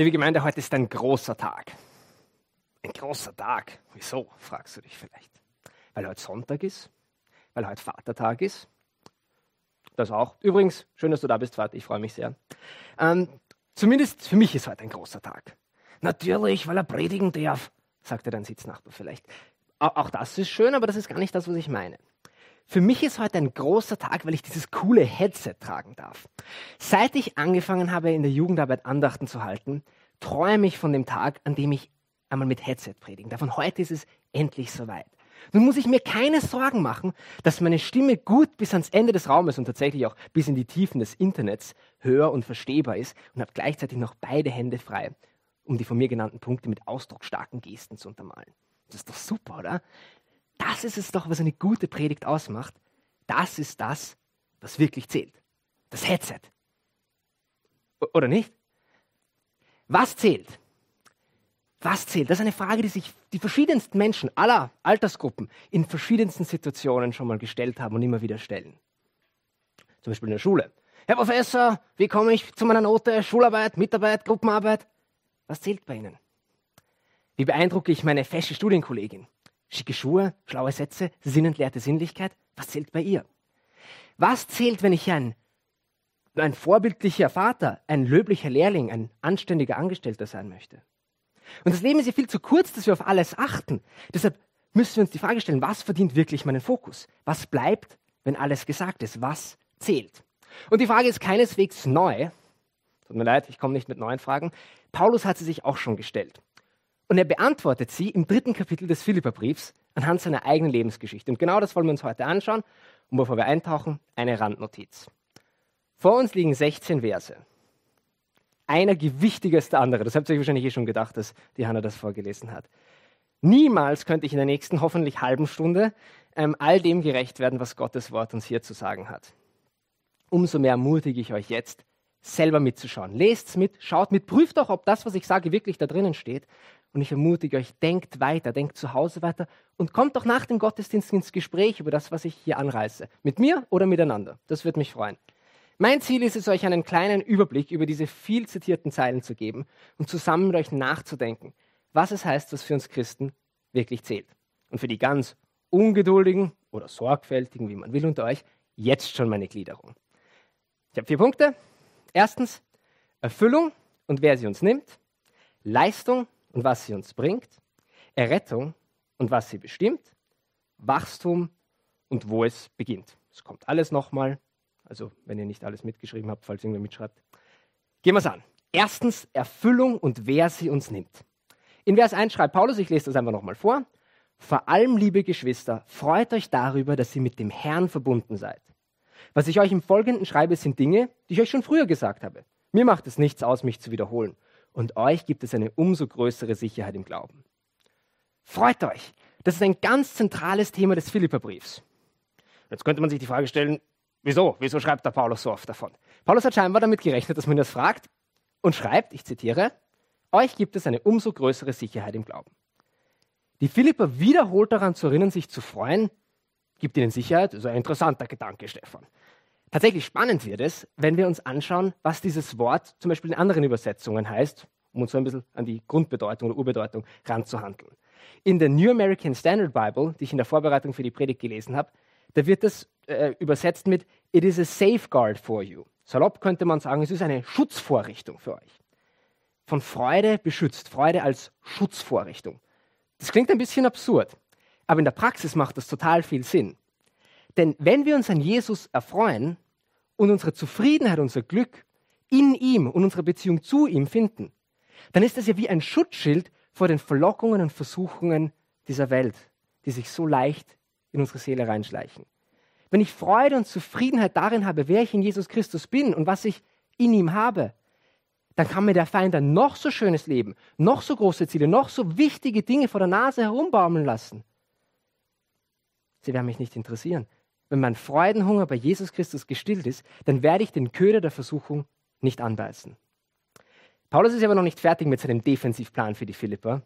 Liebe Gemeinde, heute ist ein großer Tag. Ein großer Tag. Wieso, fragst du dich vielleicht. Weil heute Sonntag ist, weil heute Vatertag ist. Das auch. Übrigens, schön, dass du da bist, Vater, ich freue mich sehr. Ähm, zumindest für mich ist heute ein großer Tag. Natürlich, weil er predigen darf, sagte dein Sitznachbar vielleicht. Auch das ist schön, aber das ist gar nicht das, was ich meine. Für mich ist heute ein großer Tag, weil ich dieses coole Headset tragen darf. Seit ich angefangen habe, in der Jugendarbeit Andachten zu halten, träume ich von dem Tag, an dem ich einmal mit Headset predigen darf. Und heute ist es endlich soweit. Nun muss ich mir keine Sorgen machen, dass meine Stimme gut bis ans Ende des Raumes und tatsächlich auch bis in die Tiefen des Internets hör- und verstehbar ist und habe gleichzeitig noch beide Hände frei, um die von mir genannten Punkte mit ausdrucksstarken Gesten zu untermalen. Das ist doch super, oder? Das ist es doch, was eine gute Predigt ausmacht. Das ist das, was wirklich zählt. Das Headset. Oder nicht? Was zählt? Was zählt? Das ist eine Frage, die sich die verschiedensten Menschen aller Altersgruppen in verschiedensten Situationen schon mal gestellt haben und immer wieder stellen. Zum Beispiel in der Schule. Herr Professor, wie komme ich zu meiner Note? Schularbeit, Mitarbeit, Gruppenarbeit? Was zählt bei Ihnen? Wie beeindrucke ich meine fesche Studienkollegin? Schicke Schuhe, schlaue Sätze, sinnentleerte Sinnlichkeit? Was zählt bei ihr? Was zählt, wenn ich ein, ein vorbildlicher Vater, ein löblicher Lehrling, ein anständiger Angestellter sein möchte? Und das Leben ist ja viel zu kurz, dass wir auf alles achten. Deshalb müssen wir uns die Frage stellen, was verdient wirklich meinen Fokus? Was bleibt, wenn alles gesagt ist? Was zählt? Und die Frage ist keineswegs neu. Tut mir leid, ich komme nicht mit neuen Fragen. Paulus hat sie sich auch schon gestellt. Und er beantwortet sie im dritten Kapitel des Philipperbriefs anhand seiner eigenen Lebensgeschichte. Und genau das wollen wir uns heute anschauen. Und bevor wir eintauchen, eine Randnotiz. Vor uns liegen 16 Verse einer gewichtiger als der andere. Das habt ihr euch wahrscheinlich eh schon gedacht, dass die Hanna das vorgelesen hat. Niemals könnte ich in der nächsten hoffentlich halben Stunde ähm, all dem gerecht werden, was Gottes Wort uns hier zu sagen hat. Umso mehr ermutige ich euch jetzt, selber mitzuschauen. Lest's mit, schaut mit, prüft auch, ob das, was ich sage, wirklich da drinnen steht. Und ich ermutige euch, denkt weiter, denkt zu Hause weiter und kommt auch nach dem Gottesdienst ins Gespräch über das, was ich hier anreiße. Mit mir oder miteinander. Das würde mich freuen. Mein Ziel ist es, euch einen kleinen Überblick über diese viel zitierten Zeilen zu geben und zusammen mit euch nachzudenken, was es heißt, was für uns Christen wirklich zählt. Und für die ganz ungeduldigen oder sorgfältigen, wie man will unter euch, jetzt schon meine Gliederung. Ich habe vier Punkte. Erstens Erfüllung und wer sie uns nimmt, Leistung und was sie uns bringt, Errettung und was sie bestimmt, Wachstum und wo es beginnt. Es kommt alles nochmal also, wenn ihr nicht alles mitgeschrieben habt, falls irgendwer mitschreibt. Gehen wir es an. Erstens Erfüllung und wer sie uns nimmt. In Vers 1 schreibt Paulus, ich lese das einfach nochmal vor. Vor allem, liebe Geschwister, freut euch darüber, dass ihr mit dem Herrn verbunden seid. Was ich euch im Folgenden schreibe, sind Dinge, die ich euch schon früher gesagt habe. Mir macht es nichts aus, mich zu wiederholen. Und euch gibt es eine umso größere Sicherheit im Glauben. Freut euch! Das ist ein ganz zentrales Thema des Philipperbriefs. Jetzt könnte man sich die Frage stellen, Wieso? Wieso schreibt der Paulus so oft davon? Paulus hat scheinbar damit gerechnet, dass man das fragt und schreibt, ich zitiere, euch gibt es eine umso größere Sicherheit im Glauben. Die Philipper wiederholt daran zu erinnern, sich zu freuen, gibt ihnen Sicherheit. Das ist ein interessanter Gedanke, Stefan. Tatsächlich spannend wird es, wenn wir uns anschauen, was dieses Wort zum Beispiel in anderen Übersetzungen heißt, um uns so ein bisschen an die Grundbedeutung oder Urbedeutung ranzuhandeln. In der New American Standard Bible, die ich in der Vorbereitung für die Predigt gelesen habe, da wird das äh, übersetzt mit It is a safeguard for you. Salopp könnte man sagen, es ist eine Schutzvorrichtung für euch. Von Freude beschützt, Freude als Schutzvorrichtung. Das klingt ein bisschen absurd, aber in der Praxis macht das total viel Sinn. Denn wenn wir uns an Jesus erfreuen und unsere Zufriedenheit, unser Glück in ihm und unsere Beziehung zu ihm finden, dann ist das ja wie ein Schutzschild vor den Verlockungen und Versuchungen dieser Welt, die sich so leicht in unsere Seele reinschleichen. Wenn ich Freude und Zufriedenheit darin habe, wer ich in Jesus Christus bin und was ich in ihm habe, dann kann mir der Feind ein noch so schönes Leben, noch so große Ziele, noch so wichtige Dinge vor der Nase herumbaumeln lassen. Sie werden mich nicht interessieren. Wenn mein Freudenhunger bei Jesus Christus gestillt ist, dann werde ich den Köder der Versuchung nicht anbeißen. Paulus ist aber noch nicht fertig mit seinem Defensivplan für die Philipper.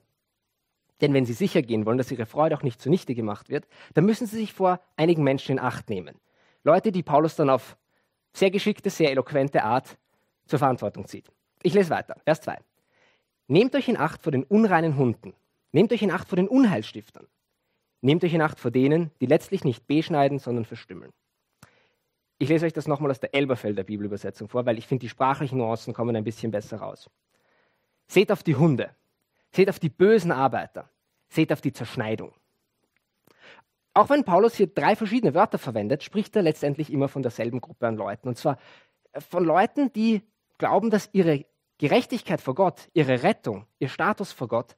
Denn wenn Sie sicher gehen wollen, dass Ihre Freude auch nicht zunichte gemacht wird, dann müssen Sie sich vor einigen Menschen in Acht nehmen. Leute, die Paulus dann auf sehr geschickte, sehr eloquente Art zur Verantwortung zieht. Ich lese weiter. Vers 2. Nehmt euch in Acht vor den unreinen Hunden. Nehmt euch in Acht vor den Unheilstiftern. Nehmt euch in Acht vor denen, die letztlich nicht beschneiden, sondern verstümmeln. Ich lese euch das nochmal aus der Elberfelder Bibelübersetzung vor, weil ich finde, die sprachlichen Nuancen kommen ein bisschen besser raus. Seht auf die Hunde, seht auf die bösen Arbeiter, seht auf die Zerschneidung. Auch wenn Paulus hier drei verschiedene Wörter verwendet, spricht er letztendlich immer von derselben Gruppe an Leuten. Und zwar von Leuten, die glauben, dass ihre Gerechtigkeit vor Gott, ihre Rettung, ihr Status vor Gott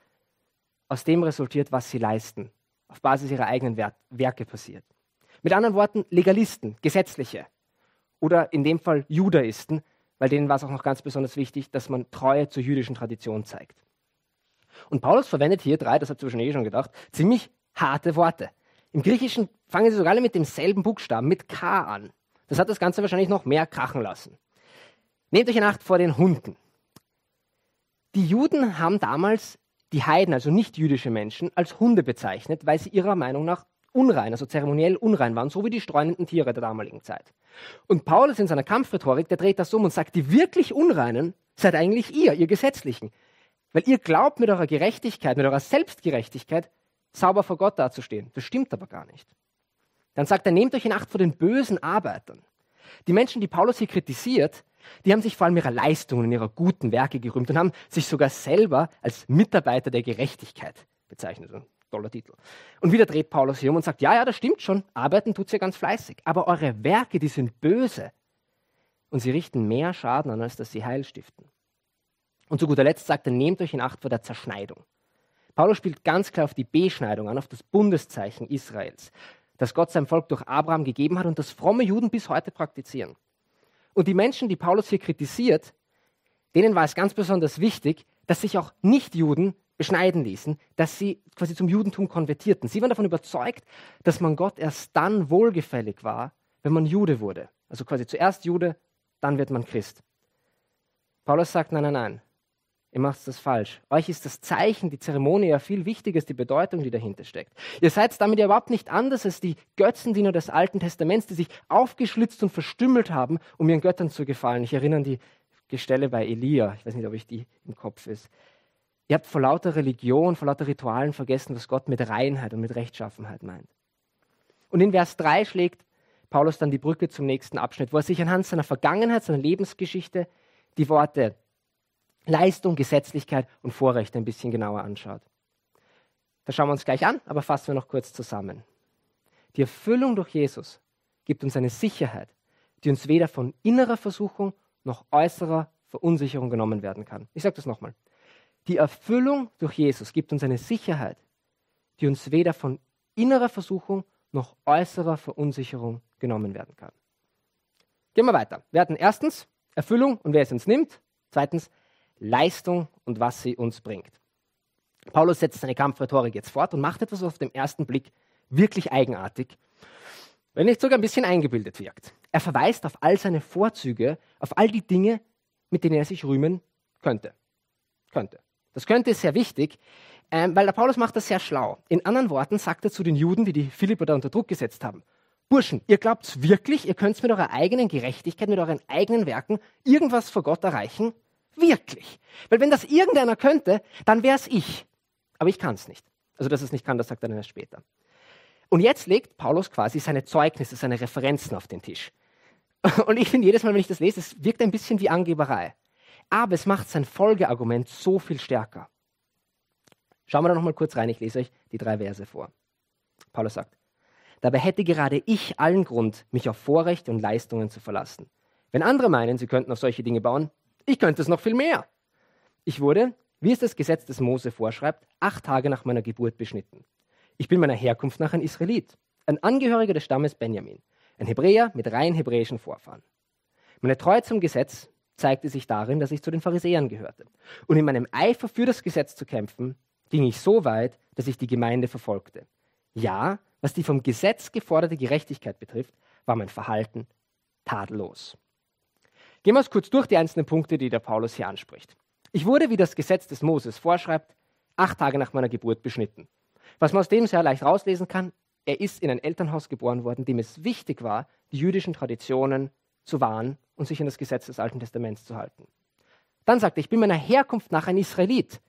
aus dem resultiert, was sie leisten, auf Basis ihrer eigenen Werke passiert. Mit anderen Worten, Legalisten, Gesetzliche oder in dem Fall Judaisten, weil denen war es auch noch ganz besonders wichtig, dass man Treue zur jüdischen Tradition zeigt. Und Paulus verwendet hier drei, das habt ihr wahrscheinlich eh schon gedacht, ziemlich harte Worte. Im Griechischen fangen sie sogar alle mit demselben Buchstaben, mit K an. Das hat das Ganze wahrscheinlich noch mehr krachen lassen. Nehmt euch in Acht vor den Hunden. Die Juden haben damals die Heiden, also nicht jüdische Menschen, als Hunde bezeichnet, weil sie ihrer Meinung nach unrein, also zeremoniell unrein waren, so wie die streunenden Tiere der damaligen Zeit. Und Paulus in seiner Kampfrhetorik, der dreht das um und sagt, die wirklich Unreinen seid eigentlich ihr, ihr Gesetzlichen. Weil ihr glaubt mit eurer Gerechtigkeit, mit eurer Selbstgerechtigkeit, sauber vor Gott dazustehen. Das stimmt aber gar nicht. Dann sagt er, nehmt euch in Acht vor den bösen Arbeitern. Die Menschen, die Paulus hier kritisiert, die haben sich vor allem ihrer Leistungen, ihrer guten Werke gerühmt und haben sich sogar selber als Mitarbeiter der Gerechtigkeit bezeichnet. Ein toller Titel. Und wieder dreht Paulus hier um und sagt, ja, ja, das stimmt schon, arbeiten tut ihr ganz fleißig, aber eure Werke, die sind böse und sie richten mehr Schaden an, als dass sie Heil stiften. Und zu guter Letzt sagt er, nehmt euch in Acht vor der Zerschneidung. Paulus spielt ganz klar auf die Beschneidung an, auf das Bundeszeichen Israels, das Gott seinem Volk durch Abraham gegeben hat und das fromme Juden bis heute praktizieren. Und die Menschen, die Paulus hier kritisiert, denen war es ganz besonders wichtig, dass sich auch Nichtjuden beschneiden ließen, dass sie quasi zum Judentum konvertierten. Sie waren davon überzeugt, dass man Gott erst dann wohlgefällig war, wenn man Jude wurde. Also quasi zuerst Jude, dann wird man Christ. Paulus sagt, nein, nein, nein, ihr macht das falsch. Euch ist das Zeichen, die Zeremonie ja viel wichtiger als die Bedeutung, die dahinter steckt. Ihr seid damit ja überhaupt nicht anders als die Götzendiener des Alten Testaments, die sich aufgeschlitzt und verstümmelt haben, um ihren Göttern zu gefallen. Ich erinnere an die Gestelle bei Elia, ich weiß nicht, ob ich die im Kopf ist. Ihr habt vor lauter Religion, vor lauter Ritualen vergessen, was Gott mit Reinheit und mit Rechtschaffenheit meint. Und in Vers 3 schlägt Paulus dann die Brücke zum nächsten Abschnitt, wo er sich anhand seiner Vergangenheit, seiner Lebensgeschichte die Worte Leistung, Gesetzlichkeit und Vorrechte ein bisschen genauer anschaut. Das schauen wir uns gleich an, aber fassen wir noch kurz zusammen. Die Erfüllung durch Jesus gibt uns eine Sicherheit, die uns weder von innerer Versuchung noch äußerer Verunsicherung genommen werden kann. Ich sage das nochmal. Die Erfüllung durch Jesus gibt uns eine Sicherheit, die uns weder von innerer Versuchung noch äußerer Verunsicherung genommen werden kann. Gehen wir weiter. Wir hatten erstens Erfüllung und wer es uns nimmt. Zweitens Leistung und was sie uns bringt. Paulus setzt seine Kampfrhetorik jetzt fort und macht etwas, was auf den ersten Blick wirklich eigenartig, wenn nicht sogar ein bisschen eingebildet wirkt. Er verweist auf all seine Vorzüge, auf all die Dinge, mit denen er sich rühmen könnte. Könnte. Das könnte ist sehr wichtig, ähm, weil der Paulus macht das sehr schlau. In anderen Worten sagt er zu den Juden, die die Philipper da unter Druck gesetzt haben, Burschen, ihr glaubt wirklich, ihr könnt mit eurer eigenen Gerechtigkeit, mit euren eigenen Werken irgendwas vor Gott erreichen? Wirklich. Weil wenn das irgendeiner könnte, dann wäre es ich. Aber ich kann es nicht. Also, dass es nicht kann, das sagt er dann erst später. Und jetzt legt Paulus quasi seine Zeugnisse, seine Referenzen auf den Tisch. Und ich finde jedes Mal, wenn ich das lese, es wirkt ein bisschen wie Angeberei aber es macht sein Folgeargument so viel stärker. Schauen wir da nochmal kurz rein, ich lese euch die drei Verse vor. Paulus sagt, dabei hätte gerade ich allen Grund, mich auf Vorrechte und Leistungen zu verlassen. Wenn andere meinen, sie könnten auf solche Dinge bauen, ich könnte es noch viel mehr. Ich wurde, wie es das Gesetz des Mose vorschreibt, acht Tage nach meiner Geburt beschnitten. Ich bin meiner Herkunft nach ein Israelit, ein Angehöriger des Stammes Benjamin, ein Hebräer mit rein hebräischen Vorfahren. Meine Treue zum Gesetz zeigte sich darin, dass ich zu den Pharisäern gehörte. Und in meinem Eifer für das Gesetz zu kämpfen, ging ich so weit, dass ich die Gemeinde verfolgte. Ja, was die vom Gesetz geforderte Gerechtigkeit betrifft, war mein Verhalten tadellos. Gehen wir uns kurz durch die einzelnen Punkte, die der Paulus hier anspricht. Ich wurde, wie das Gesetz des Moses vorschreibt, acht Tage nach meiner Geburt beschnitten. Was man aus dem sehr leicht rauslesen kann, er ist in ein Elternhaus geboren worden, dem es wichtig war, die jüdischen Traditionen zu wahren und sich an das Gesetz des Alten Testaments zu halten. Dann sagt er, ich bin meiner Herkunft nach ein Israelit.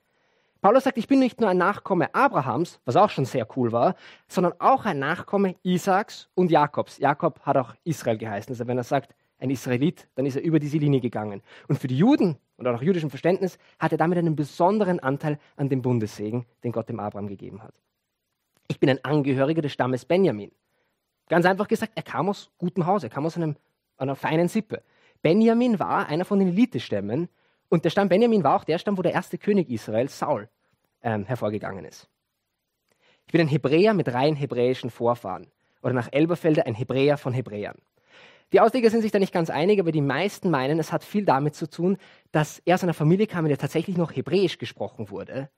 Paulus sagt, ich bin nicht nur ein Nachkomme Abrahams, was auch schon sehr cool war, sondern auch ein Nachkomme Isaaks und Jakobs. Jakob hat auch Israel geheißen. Also wenn er sagt, ein Israelit, dann ist er über diese Linie gegangen. Und für die Juden und auch nach jüdischem Verständnis hat er damit einen besonderen Anteil an dem Bundessegen, den Gott dem Abraham gegeben hat. Ich bin ein Angehöriger des Stammes Benjamin. Ganz einfach gesagt, er kam aus gutem Haus, er kam aus einem, einer feinen Sippe. Benjamin war einer von den Elitestämmen und der Stamm Benjamin war auch der Stamm, wo der erste König Israels, Saul, ähm, hervorgegangen ist. Ich bin ein Hebräer mit rein hebräischen Vorfahren. Oder nach Elberfelder ein Hebräer von Hebräern. Die Ausleger sind sich da nicht ganz einig, aber die meisten meinen, es hat viel damit zu tun, dass er aus einer Familie kam, in der tatsächlich noch Hebräisch gesprochen wurde.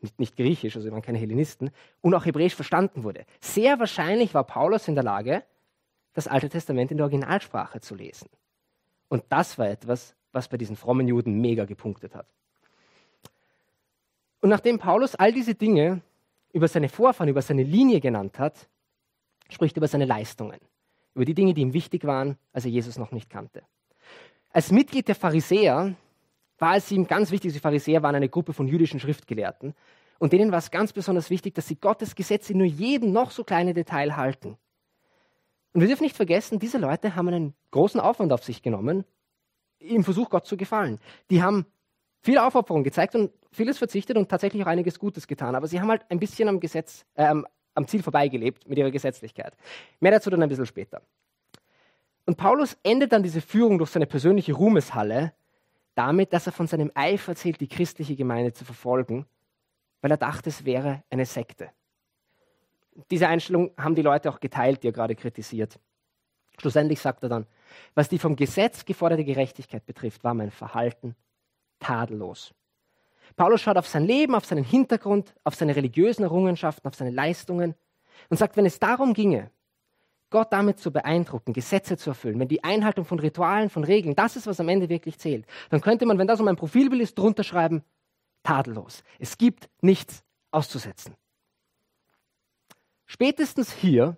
Nicht, nicht Griechisch, also waren keine Hellenisten, und auch Hebräisch verstanden wurde. Sehr wahrscheinlich war Paulus in der Lage, das Alte Testament in der Originalsprache zu lesen. Und das war etwas, was bei diesen frommen Juden mega gepunktet hat. Und nachdem Paulus all diese Dinge über seine Vorfahren, über seine Linie genannt hat, spricht er über seine Leistungen, über die Dinge, die ihm wichtig waren, als er Jesus noch nicht kannte. Als Mitglied der Pharisäer war es ihm ganz wichtig, die Pharisäer waren eine Gruppe von jüdischen Schriftgelehrten und denen war es ganz besonders wichtig, dass sie Gottes Gesetze in nur jedem noch so kleinen Detail halten. Und wir dürfen nicht vergessen, diese Leute haben einen großen Aufwand auf sich genommen, im Versuch, Gott zu gefallen. Die haben viel Aufopferung gezeigt und vieles verzichtet und tatsächlich auch einiges Gutes getan. Aber sie haben halt ein bisschen am Gesetz, äh, am Ziel vorbeigelebt mit ihrer Gesetzlichkeit. Mehr dazu dann ein bisschen später. Und Paulus endet dann diese Führung durch seine persönliche Ruhmeshalle damit, dass er von seinem Eifer erzählt, die christliche Gemeinde zu verfolgen, weil er dachte, es wäre eine Sekte. Diese Einstellung haben die Leute auch geteilt, die er gerade kritisiert. Schlussendlich sagt er dann, was die vom Gesetz geforderte Gerechtigkeit betrifft, war mein Verhalten tadellos. Paulus schaut auf sein Leben, auf seinen Hintergrund, auf seine religiösen Errungenschaften, auf seine Leistungen und sagt, wenn es darum ginge, Gott damit zu beeindrucken, Gesetze zu erfüllen, wenn die Einhaltung von Ritualen, von Regeln, das ist, was am Ende wirklich zählt, dann könnte man, wenn das um ein Profilbild ist, drunter schreiben, tadellos. Es gibt nichts auszusetzen. Spätestens hier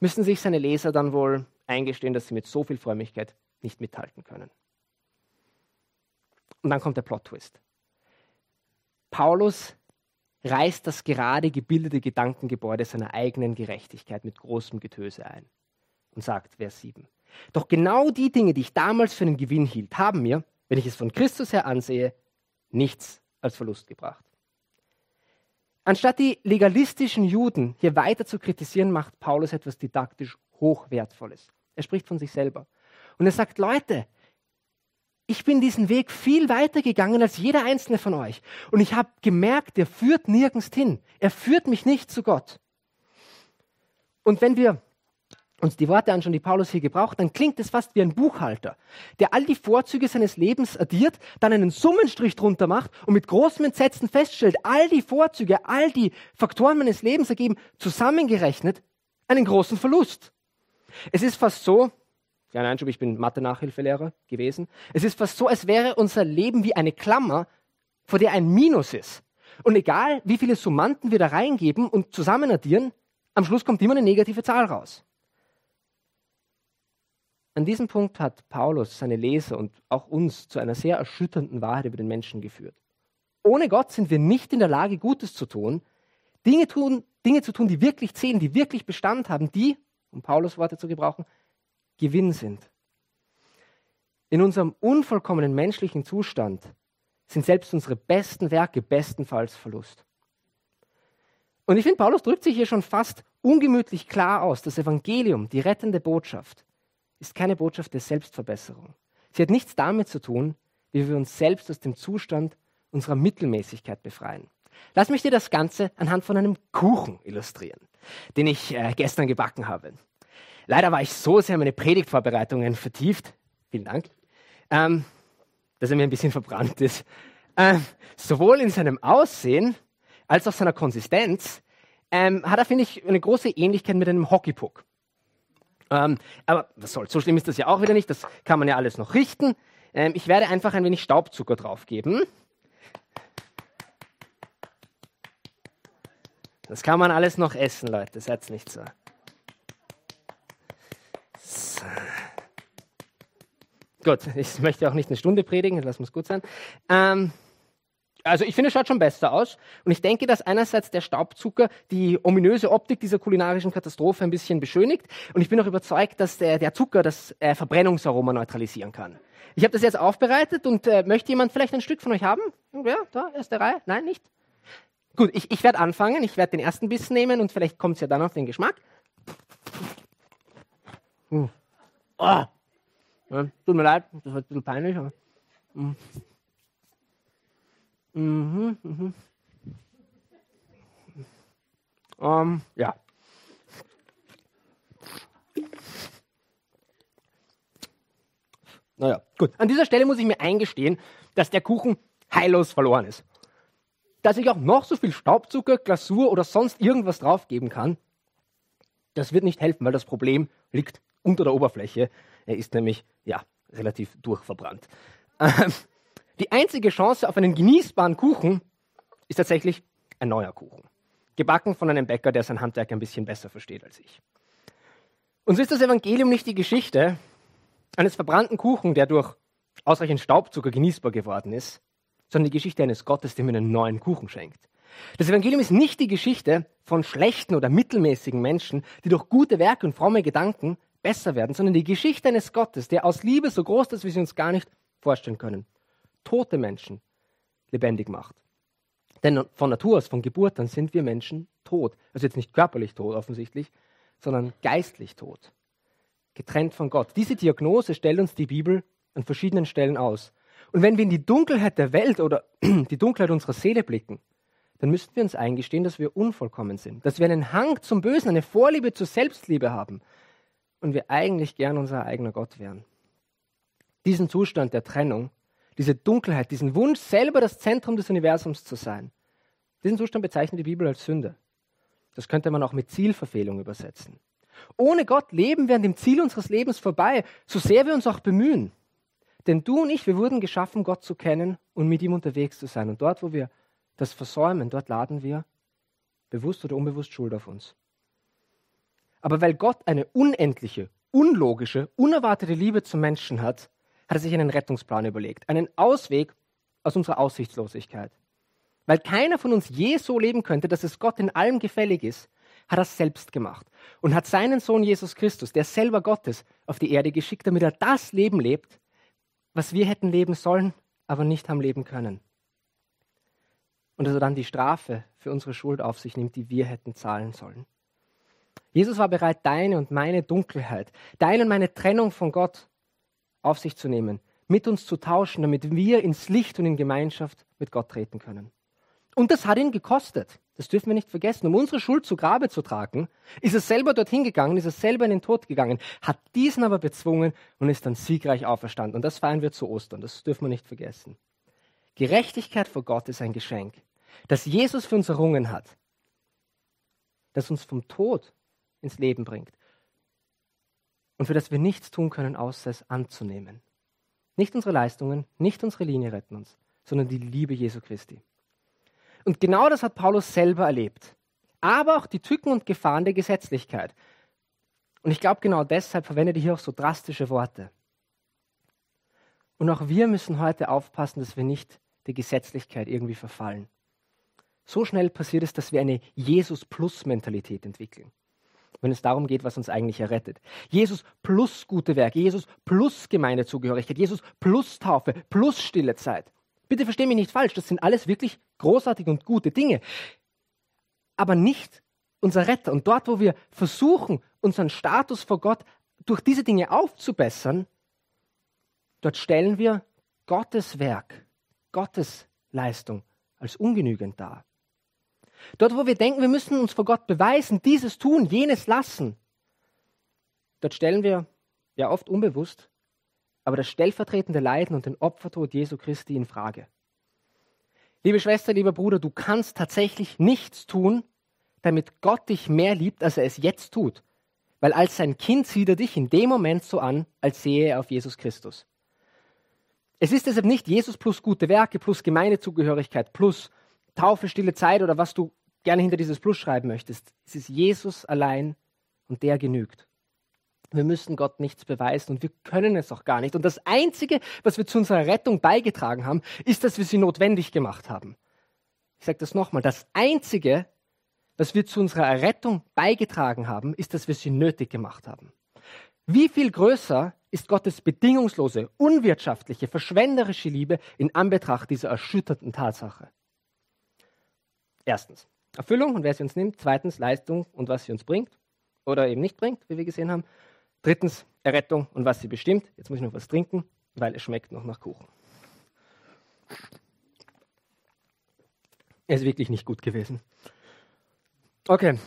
müssen sich seine Leser dann wohl eingestehen, dass sie mit so viel Frömmigkeit nicht mithalten können. Und dann kommt der Plot-Twist. Paulus reißt das gerade gebildete Gedankengebäude seiner eigenen Gerechtigkeit mit großem Getöse ein und sagt, Vers 7. Doch genau die Dinge, die ich damals für einen Gewinn hielt, haben mir, wenn ich es von Christus her ansehe, nichts als Verlust gebracht. Anstatt die legalistischen Juden hier weiter zu kritisieren, macht Paulus etwas didaktisch Hochwertvolles. Er spricht von sich selber. Und er sagt, Leute, ich bin diesen Weg viel weiter gegangen als jeder einzelne von euch. Und ich habe gemerkt, der führt nirgends hin. Er führt mich nicht zu Gott. Und wenn wir uns die Worte anschauen, die Paulus hier gebraucht, dann klingt es fast wie ein Buchhalter, der all die Vorzüge seines Lebens addiert, dann einen Summenstrich drunter macht und mit großem Entsetzen feststellt, all die Vorzüge, all die Faktoren meines Lebens ergeben zusammengerechnet einen großen Verlust. Es ist fast so, kleiner Einschub, ich bin Mathe-Nachhilfelehrer gewesen, es ist fast so, als wäre unser Leben wie eine Klammer, vor der ein Minus ist. Und egal, wie viele Summanden wir da reingeben und zusammen addieren, am Schluss kommt immer eine negative Zahl raus. An diesem Punkt hat Paulus seine Leser und auch uns zu einer sehr erschütternden Wahrheit über den Menschen geführt. Ohne Gott sind wir nicht in der Lage, Gutes zu tun, Dinge, tun, Dinge zu tun, die wirklich zählen, die wirklich Bestand haben, die, um Paulus Worte zu gebrauchen, Gewinn sind. In unserem unvollkommenen menschlichen Zustand sind selbst unsere besten Werke bestenfalls Verlust. Und ich finde, Paulus drückt sich hier schon fast ungemütlich klar aus. Das Evangelium, die rettende Botschaft, ist keine Botschaft der Selbstverbesserung. Sie hat nichts damit zu tun, wie wir uns selbst aus dem Zustand unserer Mittelmäßigkeit befreien. Lass mich dir das Ganze anhand von einem Kuchen illustrieren, den ich äh, gestern gebacken habe. Leider war ich so sehr in meine Predigtvorbereitungen vertieft, vielen Dank, ähm, dass er mir ein bisschen verbrannt ist. Äh, sowohl in seinem Aussehen als auch seiner Konsistenz ähm, hat er, finde ich, eine große Ähnlichkeit mit einem Hockeypuck. Ähm, aber was soll's, so schlimm ist das ja auch wieder nicht, das kann man ja alles noch richten. Ähm, ich werde einfach ein wenig Staubzucker draufgeben. Das kann man alles noch essen, Leute, seid nicht so. Gut, ich möchte auch nicht eine Stunde predigen, lass uns gut sein. Ähm, also ich finde, es schaut schon besser aus. Und ich denke, dass einerseits der Staubzucker die ominöse Optik dieser kulinarischen Katastrophe ein bisschen beschönigt. Und ich bin auch überzeugt, dass der, der Zucker das äh, Verbrennungsaroma neutralisieren kann. Ich habe das jetzt aufbereitet und äh, möchte jemand vielleicht ein Stück von euch haben? Ja, da, erste Reihe? Nein, nicht? Gut, ich, ich werde anfangen. Ich werde den ersten Biss nehmen und vielleicht kommt es ja dann auf den Geschmack. Uh. Oh. Ja, tut mir leid, das war ein bisschen peinlich. Aber, mm. Mhm, mhm. Ähm, ja. Naja, gut. An dieser Stelle muss ich mir eingestehen, dass der Kuchen heillos verloren ist. Dass ich auch noch so viel Staubzucker, Glasur oder sonst irgendwas draufgeben kann, das wird nicht helfen, weil das Problem liegt unter der Oberfläche. Er ist nämlich, ja, relativ durchverbrannt. Ähm, die einzige Chance auf einen genießbaren Kuchen ist tatsächlich ein neuer Kuchen. Gebacken von einem Bäcker, der sein Handwerk ein bisschen besser versteht als ich. Und so ist das Evangelium nicht die Geschichte eines verbrannten Kuchen, der durch ausreichend Staubzucker genießbar geworden ist, sondern die Geschichte eines Gottes, der mir einen neuen Kuchen schenkt. Das Evangelium ist nicht die Geschichte von schlechten oder mittelmäßigen Menschen, die durch gute Werke und fromme Gedanken besser werden, sondern die Geschichte eines Gottes, der aus Liebe so groß ist, dass wir sie uns gar nicht vorstellen können tote Menschen lebendig macht. Denn von Natur aus, von Geburt an sind wir Menschen tot. Also jetzt nicht körperlich tot offensichtlich, sondern geistlich tot. Getrennt von Gott. Diese Diagnose stellt uns die Bibel an verschiedenen Stellen aus. Und wenn wir in die Dunkelheit der Welt oder die Dunkelheit unserer Seele blicken, dann müssten wir uns eingestehen, dass wir unvollkommen sind, dass wir einen Hang zum Bösen, eine Vorliebe zur Selbstliebe haben und wir eigentlich gern unser eigener Gott wären. Diesen Zustand der Trennung diese Dunkelheit, diesen Wunsch, selber das Zentrum des Universums zu sein. Diesen Zustand bezeichnet die Bibel als Sünde. Das könnte man auch mit Zielverfehlung übersetzen. Ohne Gott leben wir an dem Ziel unseres Lebens vorbei, so sehr wir uns auch bemühen. Denn du und ich, wir wurden geschaffen, Gott zu kennen und mit ihm unterwegs zu sein. Und dort, wo wir das versäumen, dort laden wir bewusst oder unbewusst Schuld auf uns. Aber weil Gott eine unendliche, unlogische, unerwartete Liebe zum Menschen hat, hat er sich einen Rettungsplan überlegt, einen Ausweg aus unserer Aussichtslosigkeit. Weil keiner von uns je so leben könnte, dass es Gott in allem gefällig ist, hat er es selbst gemacht und hat seinen Sohn Jesus Christus, der selber Gottes, auf die Erde geschickt, damit er das Leben lebt, was wir hätten leben sollen, aber nicht haben leben können. Und dass er dann die Strafe für unsere Schuld auf sich nimmt, die wir hätten zahlen sollen. Jesus war bereit, deine und meine Dunkelheit, deine und meine Trennung von Gott auf sich zu nehmen, mit uns zu tauschen, damit wir ins Licht und in Gemeinschaft mit Gott treten können. Und das hat ihn gekostet. Das dürfen wir nicht vergessen. Um unsere Schuld zu Grabe zu tragen, ist er selber dorthin gegangen, ist er selber in den Tod gegangen, hat diesen aber bezwungen und ist dann siegreich auferstanden. Und das feiern wir zu Ostern. Das dürfen wir nicht vergessen. Gerechtigkeit vor Gott ist ein Geschenk, das Jesus für uns errungen hat, das uns vom Tod ins Leben bringt und für das wir nichts tun können, außer es anzunehmen. Nicht unsere Leistungen, nicht unsere Linie retten uns, sondern die Liebe Jesu Christi. Und genau das hat Paulus selber erlebt. Aber auch die Tücken und Gefahren der Gesetzlichkeit. Und ich glaube, genau deshalb verwendet er hier auch so drastische Worte. Und auch wir müssen heute aufpassen, dass wir nicht der Gesetzlichkeit irgendwie verfallen. So schnell passiert es, dass wir eine Jesus-Plus-Mentalität entwickeln wenn es darum geht, was uns eigentlich errettet. Jesus plus gute Werke, Jesus plus Gemeindezugehörigkeit, Jesus plus Taufe, plus stille Zeit. Bitte verstehe mich nicht falsch, das sind alles wirklich großartige und gute Dinge. Aber nicht unser Retter. Und dort, wo wir versuchen, unseren Status vor Gott durch diese Dinge aufzubessern, dort stellen wir Gottes Werk, Gottes Leistung als ungenügend dar. Dort, wo wir denken, wir müssen uns vor Gott beweisen, dieses tun, jenes lassen, dort stellen wir ja oft unbewusst, aber das stellvertretende Leiden und den Opfertod Jesu Christi in Frage. Liebe Schwester, lieber Bruder, du kannst tatsächlich nichts tun, damit Gott dich mehr liebt, als er es jetzt tut. Weil als sein Kind sieht er dich in dem Moment so an, als sehe er auf Jesus Christus. Es ist deshalb nicht Jesus plus gute Werke, plus Gemeindezugehörigkeit, plus Taufe, stille Zeit oder was du gerne hinter dieses Plus schreiben möchtest. Es ist Jesus allein und der genügt. Wir müssen Gott nichts beweisen und wir können es auch gar nicht. Und das Einzige, was wir zu unserer Rettung beigetragen haben, ist, dass wir sie notwendig gemacht haben. Ich sage das nochmal. Das Einzige, was wir zu unserer Errettung beigetragen haben, ist, dass wir sie nötig gemacht haben. Wie viel größer ist Gottes bedingungslose, unwirtschaftliche, verschwenderische Liebe in Anbetracht dieser erschütternden Tatsache? Erstens Erfüllung und wer sie uns nimmt. Zweitens Leistung und was sie uns bringt oder eben nicht bringt, wie wir gesehen haben. Drittens Errettung und was sie bestimmt. Jetzt muss ich noch was trinken, weil es schmeckt noch nach Kuchen. Er ist wirklich nicht gut gewesen. Okay,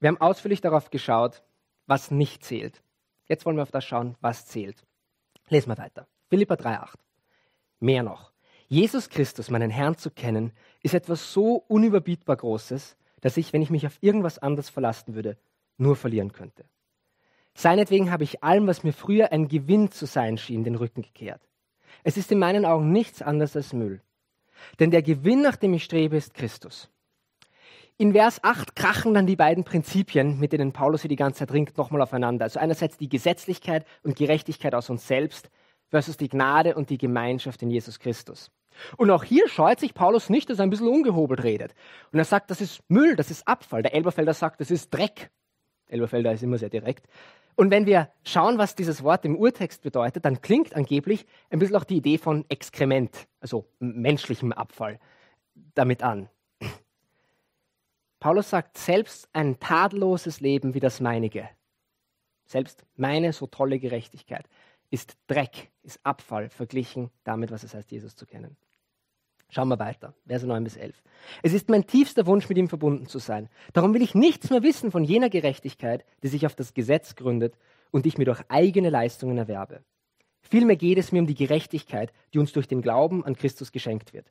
wir haben ausführlich darauf geschaut, was nicht zählt. Jetzt wollen wir auf das schauen, was zählt. Lesen wir weiter. Philippa 3,8. Mehr noch. Jesus Christus, meinen Herrn zu kennen, ist etwas so unüberbietbar Großes, dass ich, wenn ich mich auf irgendwas anderes verlassen würde, nur verlieren könnte. Seinetwegen habe ich allem, was mir früher ein Gewinn zu sein schien, den Rücken gekehrt. Es ist in meinen Augen nichts anderes als Müll. Denn der Gewinn, nach dem ich strebe, ist Christus. In Vers 8 krachen dann die beiden Prinzipien, mit denen Paulus hier die ganze Zeit ringt, nochmal aufeinander. Also einerseits die Gesetzlichkeit und Gerechtigkeit aus uns selbst versus die Gnade und die Gemeinschaft in Jesus Christus. Und auch hier scheut sich Paulus nicht, dass er ein bisschen ungehobelt redet. Und er sagt, das ist Müll, das ist Abfall. Der Elberfelder sagt, das ist Dreck. Elberfelder ist immer sehr direkt. Und wenn wir schauen, was dieses Wort im Urtext bedeutet, dann klingt angeblich ein bisschen auch die Idee von Exkrement, also menschlichem Abfall, damit an. Paulus sagt, selbst ein tadelloses Leben wie das meinige, selbst meine so tolle Gerechtigkeit, ist Dreck, ist Abfall verglichen damit, was es heißt, Jesus zu kennen. Schauen wir weiter, Verse 9 bis 11. Es ist mein tiefster Wunsch, mit ihm verbunden zu sein. Darum will ich nichts mehr wissen von jener Gerechtigkeit, die sich auf das Gesetz gründet und ich mir durch eigene Leistungen erwerbe. Vielmehr geht es mir um die Gerechtigkeit, die uns durch den Glauben an Christus geschenkt wird.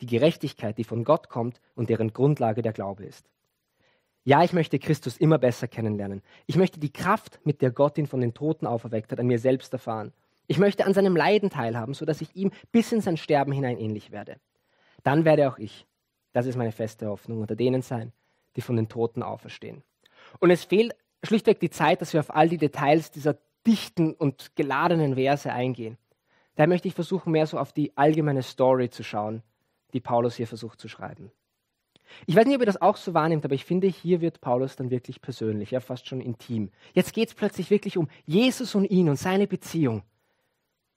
Die Gerechtigkeit, die von Gott kommt und deren Grundlage der Glaube ist. Ja, ich möchte Christus immer besser kennenlernen. Ich möchte die Kraft, mit der Gott ihn von den Toten auferweckt hat, an mir selbst erfahren. Ich möchte an seinem Leiden teilhaben, sodass ich ihm bis in sein Sterben hinein ähnlich werde. Dann werde auch ich, das ist meine feste Hoffnung, unter denen sein, die von den Toten auferstehen. Und es fehlt schlichtweg die Zeit, dass wir auf all die Details dieser dichten und geladenen Verse eingehen. Daher möchte ich versuchen, mehr so auf die allgemeine Story zu schauen, die Paulus hier versucht zu schreiben. Ich weiß nicht, ob ihr das auch so wahrnehmt, aber ich finde, hier wird Paulus dann wirklich persönlich, ja fast schon intim. Jetzt geht es plötzlich wirklich um Jesus und ihn und seine Beziehung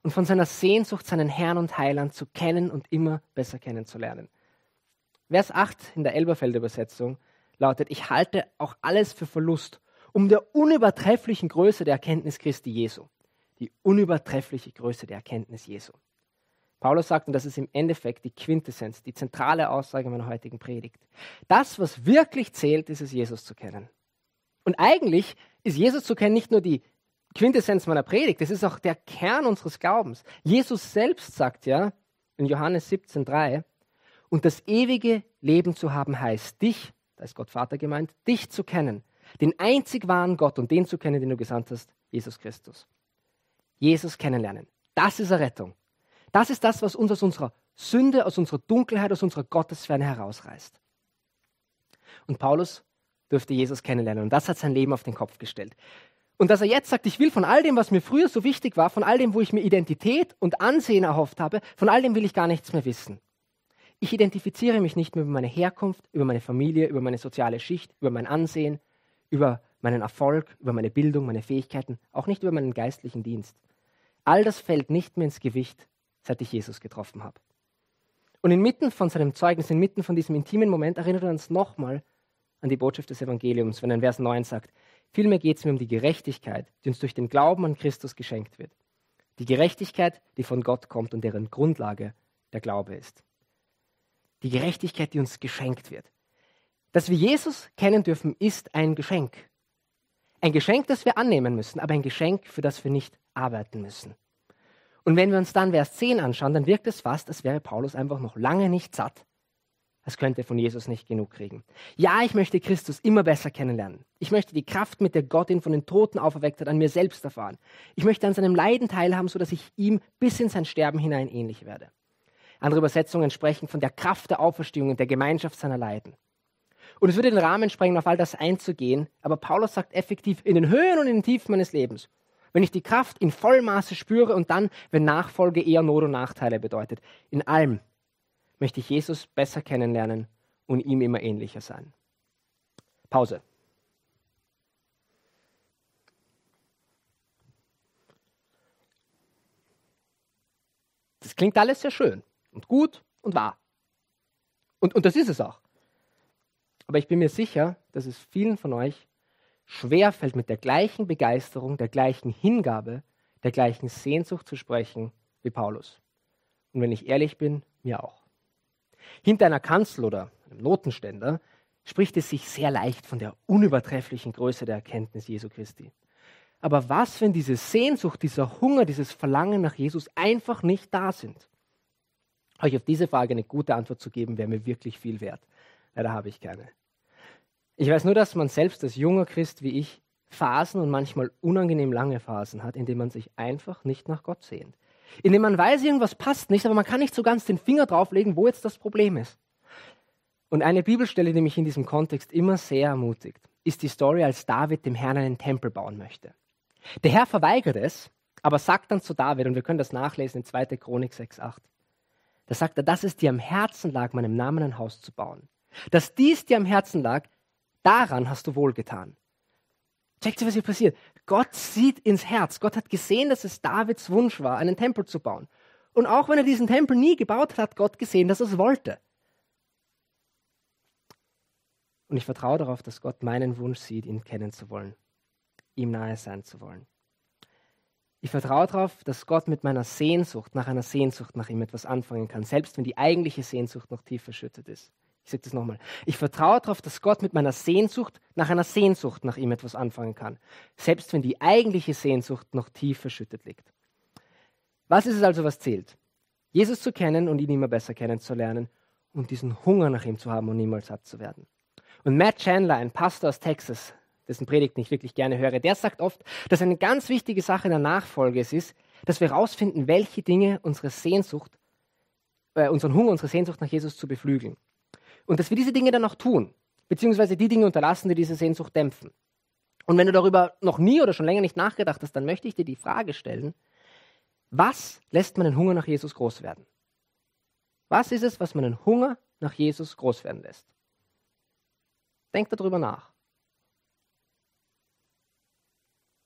und von seiner Sehnsucht, seinen Herrn und Heiland zu kennen und immer besser kennenzulernen. Vers 8 in der Elberfelder Übersetzung lautet, ich halte auch alles für Verlust, um der unübertrefflichen Größe der Erkenntnis Christi Jesu. Die unübertreffliche Größe der Erkenntnis Jesu. Paulus sagt, und das ist im Endeffekt die Quintessenz, die zentrale Aussage meiner heutigen Predigt. Das, was wirklich zählt, ist es, Jesus zu kennen. Und eigentlich ist Jesus zu kennen nicht nur die Quintessenz meiner Predigt, es ist auch der Kern unseres Glaubens. Jesus selbst sagt ja in Johannes 17,3, und das ewige Leben zu haben heißt, dich, da ist Gott Vater gemeint, dich zu kennen, den einzig wahren Gott und den zu kennen, den du gesandt hast, Jesus Christus. Jesus kennenlernen. Das ist Errettung. Das ist das, was uns aus unserer Sünde, aus unserer Dunkelheit, aus unserer Gottesferne herausreißt. Und Paulus dürfte Jesus kennenlernen und das hat sein Leben auf den Kopf gestellt. Und dass er jetzt sagt, ich will von all dem, was mir früher so wichtig war, von all dem, wo ich mir Identität und Ansehen erhofft habe, von all dem will ich gar nichts mehr wissen. Ich identifiziere mich nicht mehr über meine Herkunft, über meine Familie, über meine soziale Schicht, über mein Ansehen, über meinen Erfolg, über meine Bildung, meine Fähigkeiten, auch nicht über meinen geistlichen Dienst. All das fällt nicht mehr ins Gewicht seit ich Jesus getroffen habe. Und inmitten von seinem Zeugnis, inmitten von diesem intimen Moment erinnert er uns nochmal an die Botschaft des Evangeliums, wenn er in Vers 9 sagt, vielmehr geht es mir um die Gerechtigkeit, die uns durch den Glauben an Christus geschenkt wird. Die Gerechtigkeit, die von Gott kommt und deren Grundlage der Glaube ist. Die Gerechtigkeit, die uns geschenkt wird. Dass wir Jesus kennen dürfen, ist ein Geschenk. Ein Geschenk, das wir annehmen müssen, aber ein Geschenk, für das wir nicht arbeiten müssen. Und wenn wir uns dann Vers 10 anschauen, dann wirkt es fast, als wäre Paulus einfach noch lange nicht satt. Als könnte von Jesus nicht genug kriegen. Ja, ich möchte Christus immer besser kennenlernen. Ich möchte die Kraft, mit der Gott ihn von den Toten auferweckt hat, an mir selbst erfahren. Ich möchte an seinem Leiden teilhaben, sodass ich ihm bis in sein Sterben hinein ähnlich werde. Andere Übersetzungen sprechen von der Kraft der Auferstehung und der Gemeinschaft seiner Leiden. Und es würde den Rahmen sprengen, auf all das einzugehen. Aber Paulus sagt effektiv, in den Höhen und in den Tiefen meines Lebens, wenn ich die Kraft in Vollmaße spüre und dann, wenn Nachfolge eher Not und Nachteile bedeutet, in allem möchte ich Jesus besser kennenlernen und ihm immer ähnlicher sein. Pause. Das klingt alles sehr schön und gut und wahr. Und, und das ist es auch. Aber ich bin mir sicher, dass es vielen von euch schwerfällt, mit der gleichen Begeisterung, der gleichen Hingabe, der gleichen Sehnsucht zu sprechen wie Paulus. Und wenn ich ehrlich bin, mir auch. Hinter einer Kanzel oder einem Notenständer spricht es sich sehr leicht von der unübertrefflichen Größe der Erkenntnis Jesu Christi. Aber was, wenn diese Sehnsucht, dieser Hunger, dieses Verlangen nach Jesus einfach nicht da sind? Euch auf diese Frage eine gute Antwort zu geben, wäre mir wirklich viel wert. Leider habe ich keine. Ich weiß nur, dass man selbst als junger Christ wie ich Phasen und manchmal unangenehm lange Phasen hat, in denen man sich einfach nicht nach Gott sehnt. In denen man weiß, irgendwas passt nicht, aber man kann nicht so ganz den Finger drauflegen, wo jetzt das Problem ist. Und eine Bibelstelle, die mich in diesem Kontext immer sehr ermutigt, ist die Story, als David dem Herrn einen Tempel bauen möchte. Der Herr verweigert es, aber sagt dann zu David, und wir können das nachlesen in 2. Chronik 6,8. Da sagt er, dass es dir am Herzen lag, meinem Namen ein Haus zu bauen. Dass dies dir am Herzen lag, daran hast du wohlgetan. Checkt ihr, was hier passiert? Gott sieht ins Herz. Gott hat gesehen, dass es Davids Wunsch war, einen Tempel zu bauen. Und auch wenn er diesen Tempel nie gebaut hat, hat Gott gesehen, dass er es wollte. Und ich vertraue darauf, dass Gott meinen Wunsch sieht, ihn kennen zu wollen ihm nahe sein zu wollen. Ich vertraue darauf, dass Gott mit meiner Sehnsucht, nach einer Sehnsucht nach ihm etwas anfangen kann, selbst wenn die eigentliche Sehnsucht noch tief verschüttet ist. Ich sage das nochmal. Ich vertraue darauf, dass Gott mit meiner Sehnsucht nach einer Sehnsucht nach ihm etwas anfangen kann, selbst wenn die eigentliche Sehnsucht noch tief verschüttet liegt. Was ist es also, was zählt? Jesus zu kennen und ihn immer besser kennenzulernen und diesen Hunger nach ihm zu haben und niemals satt zu werden. Und Matt Chandler, ein Pastor aus Texas, dessen Predigten ich wirklich gerne höre, der sagt oft, dass eine ganz wichtige Sache in der Nachfolge es ist, dass wir herausfinden, welche Dinge unsere Sehnsucht, äh, unseren Hunger, unsere Sehnsucht nach Jesus zu beflügeln. Und dass wir diese Dinge dann auch tun, beziehungsweise die Dinge unterlassen, die diese Sehnsucht dämpfen. Und wenn du darüber noch nie oder schon länger nicht nachgedacht hast, dann möchte ich dir die Frage stellen, was lässt meinen Hunger nach Jesus groß werden? Was ist es, was meinen Hunger nach Jesus groß werden lässt? Denk darüber nach.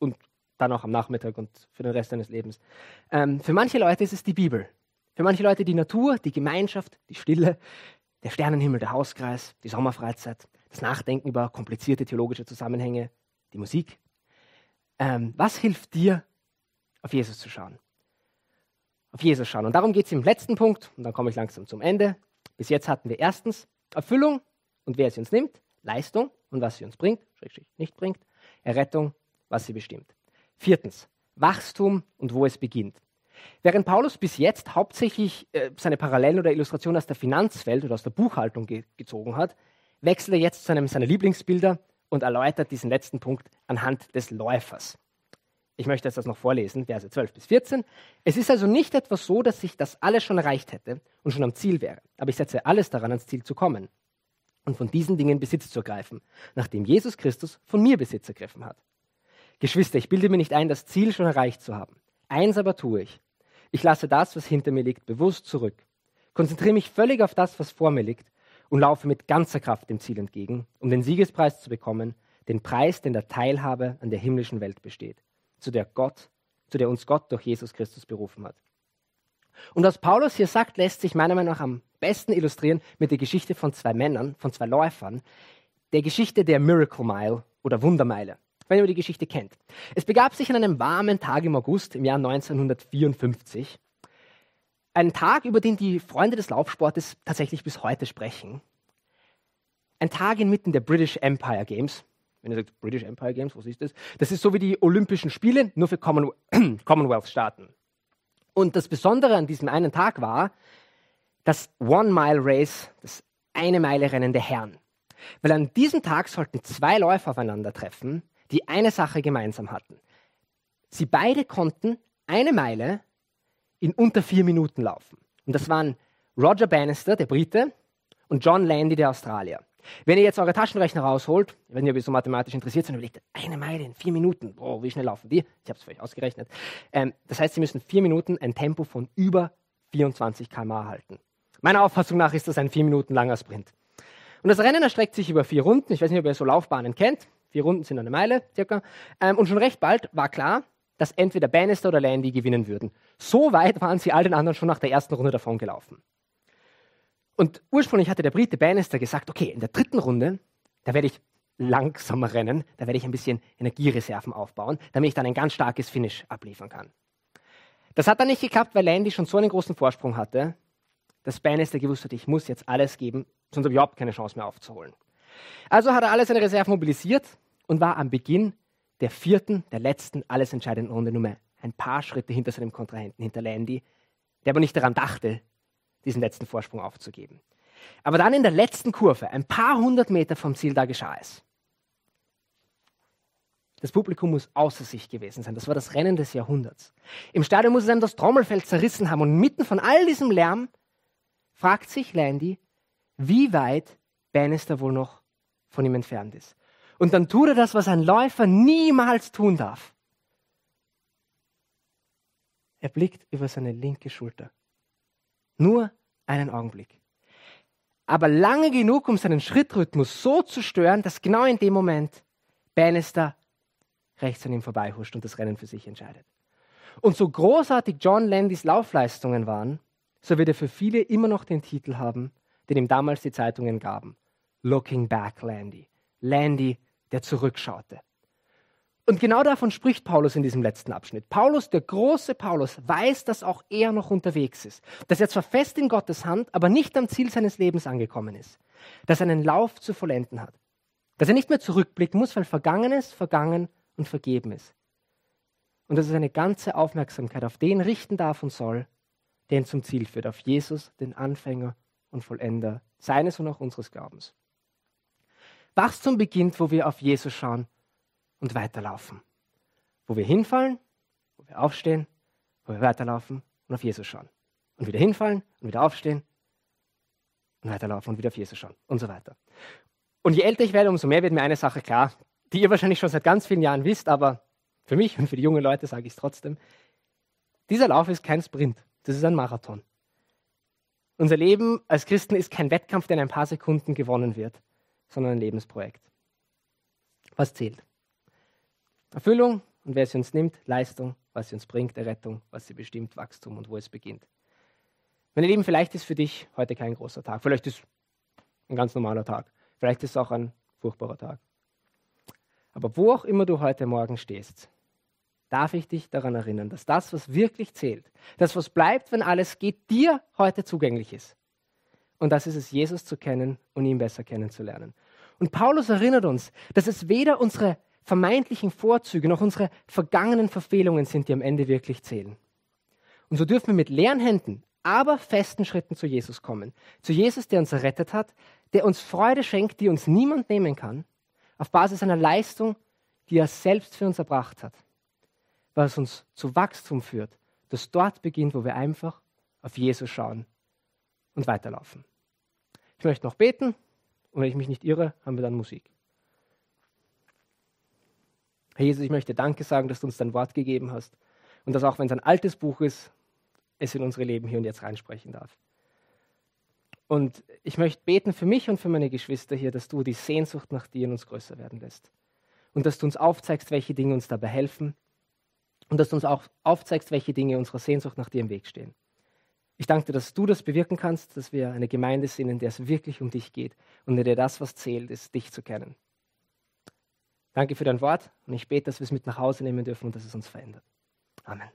und dann auch am Nachmittag und für den Rest deines Lebens. Ähm, für manche Leute ist es die Bibel. Für manche Leute die Natur, die Gemeinschaft, die Stille, der Sternenhimmel, der Hauskreis, die Sommerfreizeit, das Nachdenken über komplizierte theologische Zusammenhänge, die Musik. Ähm, was hilft dir, auf Jesus zu schauen? Auf Jesus schauen. Und darum geht es im letzten Punkt, und dann komme ich langsam zum Ende. Bis jetzt hatten wir erstens Erfüllung und wer sie uns nimmt, Leistung und was sie uns bringt, schrägstrich nicht bringt, Errettung was sie bestimmt. Viertens, Wachstum und wo es beginnt. Während Paulus bis jetzt hauptsächlich äh, seine Parallelen oder Illustrationen aus der Finanzwelt oder aus der Buchhaltung ge gezogen hat, wechselt er jetzt zu einem seiner Lieblingsbilder und erläutert diesen letzten Punkt anhand des Läufers. Ich möchte jetzt das noch vorlesen, Verse 12 bis 14. Es ist also nicht etwas so, dass ich das alles schon erreicht hätte und schon am Ziel wäre, aber ich setze alles daran, ans Ziel zu kommen und von diesen Dingen Besitz zu ergreifen, nachdem Jesus Christus von mir Besitz ergriffen hat. Geschwister, ich bilde mir nicht ein, das Ziel schon erreicht zu haben. Eins aber tue ich. Ich lasse das, was hinter mir liegt, bewusst zurück, konzentriere mich völlig auf das, was vor mir liegt und laufe mit ganzer Kraft dem Ziel entgegen, um den Siegespreis zu bekommen, den Preis, den der Teilhabe an der himmlischen Welt besteht, zu der Gott, zu der uns Gott durch Jesus Christus berufen hat. Und was Paulus hier sagt, lässt sich meiner Meinung nach am besten illustrieren mit der Geschichte von zwei Männern, von zwei Läufern, der Geschichte der Miracle Mile oder Wundermeile wenn ihr die Geschichte kennt. Es begab sich an einem warmen Tag im August im Jahr 1954. Ein Tag, über den die Freunde des Laufsportes tatsächlich bis heute sprechen. Ein Tag inmitten der British Empire Games. Wenn ihr sagt, British Empire Games, was ist das? Das ist so wie die Olympischen Spiele, nur für Commonwealth-Staaten. Und das Besondere an diesem einen Tag war das One-Mile-Race, das eine Meile Rennen der Herren. Weil an diesem Tag sollten zwei Läufer aufeinandertreffen, die eine Sache gemeinsam hatten. Sie beide konnten eine Meile in unter vier Minuten laufen. Und das waren Roger Bannister, der Brite, und John Landy, der Australier. Wenn ihr jetzt eure Taschenrechner rausholt, ob ihr so mathematisch interessiert seid, überlegt, eine Meile in vier Minuten, oh, wie schnell laufen die? Ich habe es für euch ausgerechnet. Ähm, das heißt, sie müssen vier Minuten ein Tempo von über 24 km/h halten. Meiner Auffassung nach ist das ein vier Minuten langer Sprint. Und das Rennen erstreckt sich über vier Runden. Ich weiß nicht, ob ihr so Laufbahnen kennt. Vier Runden sind eine Meile circa. Ähm, und schon recht bald war klar, dass entweder Bannister oder Landy gewinnen würden. So weit waren sie all den anderen schon nach der ersten Runde davon gelaufen. Und ursprünglich hatte der Brite Bannister gesagt, okay, in der dritten Runde, da werde ich langsamer rennen, da werde ich ein bisschen Energiereserven aufbauen, damit ich dann ein ganz starkes Finish abliefern kann. Das hat dann nicht geklappt, weil Landy schon so einen großen Vorsprung hatte, dass Bannister gewusst hat, ich muss jetzt alles geben, sonst habe ich überhaupt keine Chance mehr aufzuholen. Also hat er alle seine Reserven mobilisiert und war am Beginn der vierten, der letzten, alles entscheidenden Runde nur mehr ein paar Schritte hinter seinem Kontrahenten, hinter Landy, der aber nicht daran dachte, diesen letzten Vorsprung aufzugeben. Aber dann in der letzten Kurve, ein paar hundert Meter vom Ziel, da geschah es. Das Publikum muss außer sich gewesen sein. Das war das Rennen des Jahrhunderts. Im Stadion muss es einem das Trommelfeld zerrissen haben. Und mitten von all diesem Lärm fragt sich Landy, wie weit Bannister wohl noch von ihm entfernt ist. Und dann tut er das, was ein Läufer niemals tun darf. Er blickt über seine linke Schulter. Nur einen Augenblick. Aber lange genug, um seinen Schrittrhythmus so zu stören, dass genau in dem Moment Bannister rechts an ihm vorbeihuscht und das Rennen für sich entscheidet. Und so großartig John Landys Laufleistungen waren, so wird er für viele immer noch den Titel haben, den ihm damals die Zeitungen gaben. Looking Back Landy. Landy, der zurückschaute. Und genau davon spricht Paulus in diesem letzten Abschnitt. Paulus, der große Paulus, weiß, dass auch er noch unterwegs ist. Dass er zwar fest in Gottes Hand, aber nicht am Ziel seines Lebens angekommen ist. Dass er einen Lauf zu vollenden hat. Dass er nicht mehr zurückblicken muss, weil Vergangenes vergangen und vergeben ist. Und dass er seine ganze Aufmerksamkeit auf den richten darf und soll, der ihn zum Ziel führt. Auf Jesus, den Anfänger und Vollender seines und auch unseres Glaubens. Wachstum beginnt, wo wir auf Jesus schauen und weiterlaufen. Wo wir hinfallen, wo wir aufstehen, wo wir weiterlaufen und auf Jesus schauen. Und wieder hinfallen und wieder aufstehen und weiterlaufen und wieder auf Jesus schauen und so weiter. Und je älter ich werde, umso mehr wird mir eine Sache klar, die ihr wahrscheinlich schon seit ganz vielen Jahren wisst, aber für mich und für die jungen Leute sage ich es trotzdem. Dieser Lauf ist kein Sprint, das ist ein Marathon. Unser Leben als Christen ist kein Wettkampf, der in ein paar Sekunden gewonnen wird, sondern ein Lebensprojekt. Was zählt? Erfüllung und wer sie uns nimmt, Leistung, was sie uns bringt, Errettung, was sie bestimmt, Wachstum und wo es beginnt. Meine Lieben, vielleicht ist für dich heute kein großer Tag, vielleicht ist ein ganz normaler Tag, vielleicht ist es auch ein furchtbarer Tag. Aber wo auch immer du heute Morgen stehst, darf ich dich daran erinnern, dass das, was wirklich zählt, das, was bleibt, wenn alles geht, dir heute zugänglich ist. Und das ist es, Jesus zu kennen und ihn besser kennenzulernen. Und Paulus erinnert uns, dass es weder unsere vermeintlichen Vorzüge noch unsere vergangenen Verfehlungen sind, die am Ende wirklich zählen. Und so dürfen wir mit leeren Händen, aber festen Schritten zu Jesus kommen. Zu Jesus, der uns errettet hat, der uns Freude schenkt, die uns niemand nehmen kann, auf Basis einer Leistung, die er selbst für uns erbracht hat. Was uns zu Wachstum führt, das dort beginnt, wo wir einfach auf Jesus schauen und weiterlaufen. Ich möchte noch beten und wenn ich mich nicht irre, haben wir dann Musik. Herr Jesus, ich möchte Danke sagen, dass du uns dein Wort gegeben hast und dass auch wenn es ein altes Buch ist, es in unsere Leben hier und jetzt reinsprechen darf. Und ich möchte beten für mich und für meine Geschwister hier, dass du die Sehnsucht nach dir in uns größer werden lässt. Und dass du uns aufzeigst, welche Dinge uns dabei helfen. Und dass du uns auch aufzeigst, welche Dinge unserer Sehnsucht nach dir im Weg stehen. Ich danke dir, dass du das bewirken kannst, dass wir eine Gemeinde sind, in der es wirklich um dich geht und in der das, was zählt, ist, dich zu kennen. Danke für dein Wort und ich bete, dass wir es mit nach Hause nehmen dürfen und dass es uns verändert. Amen.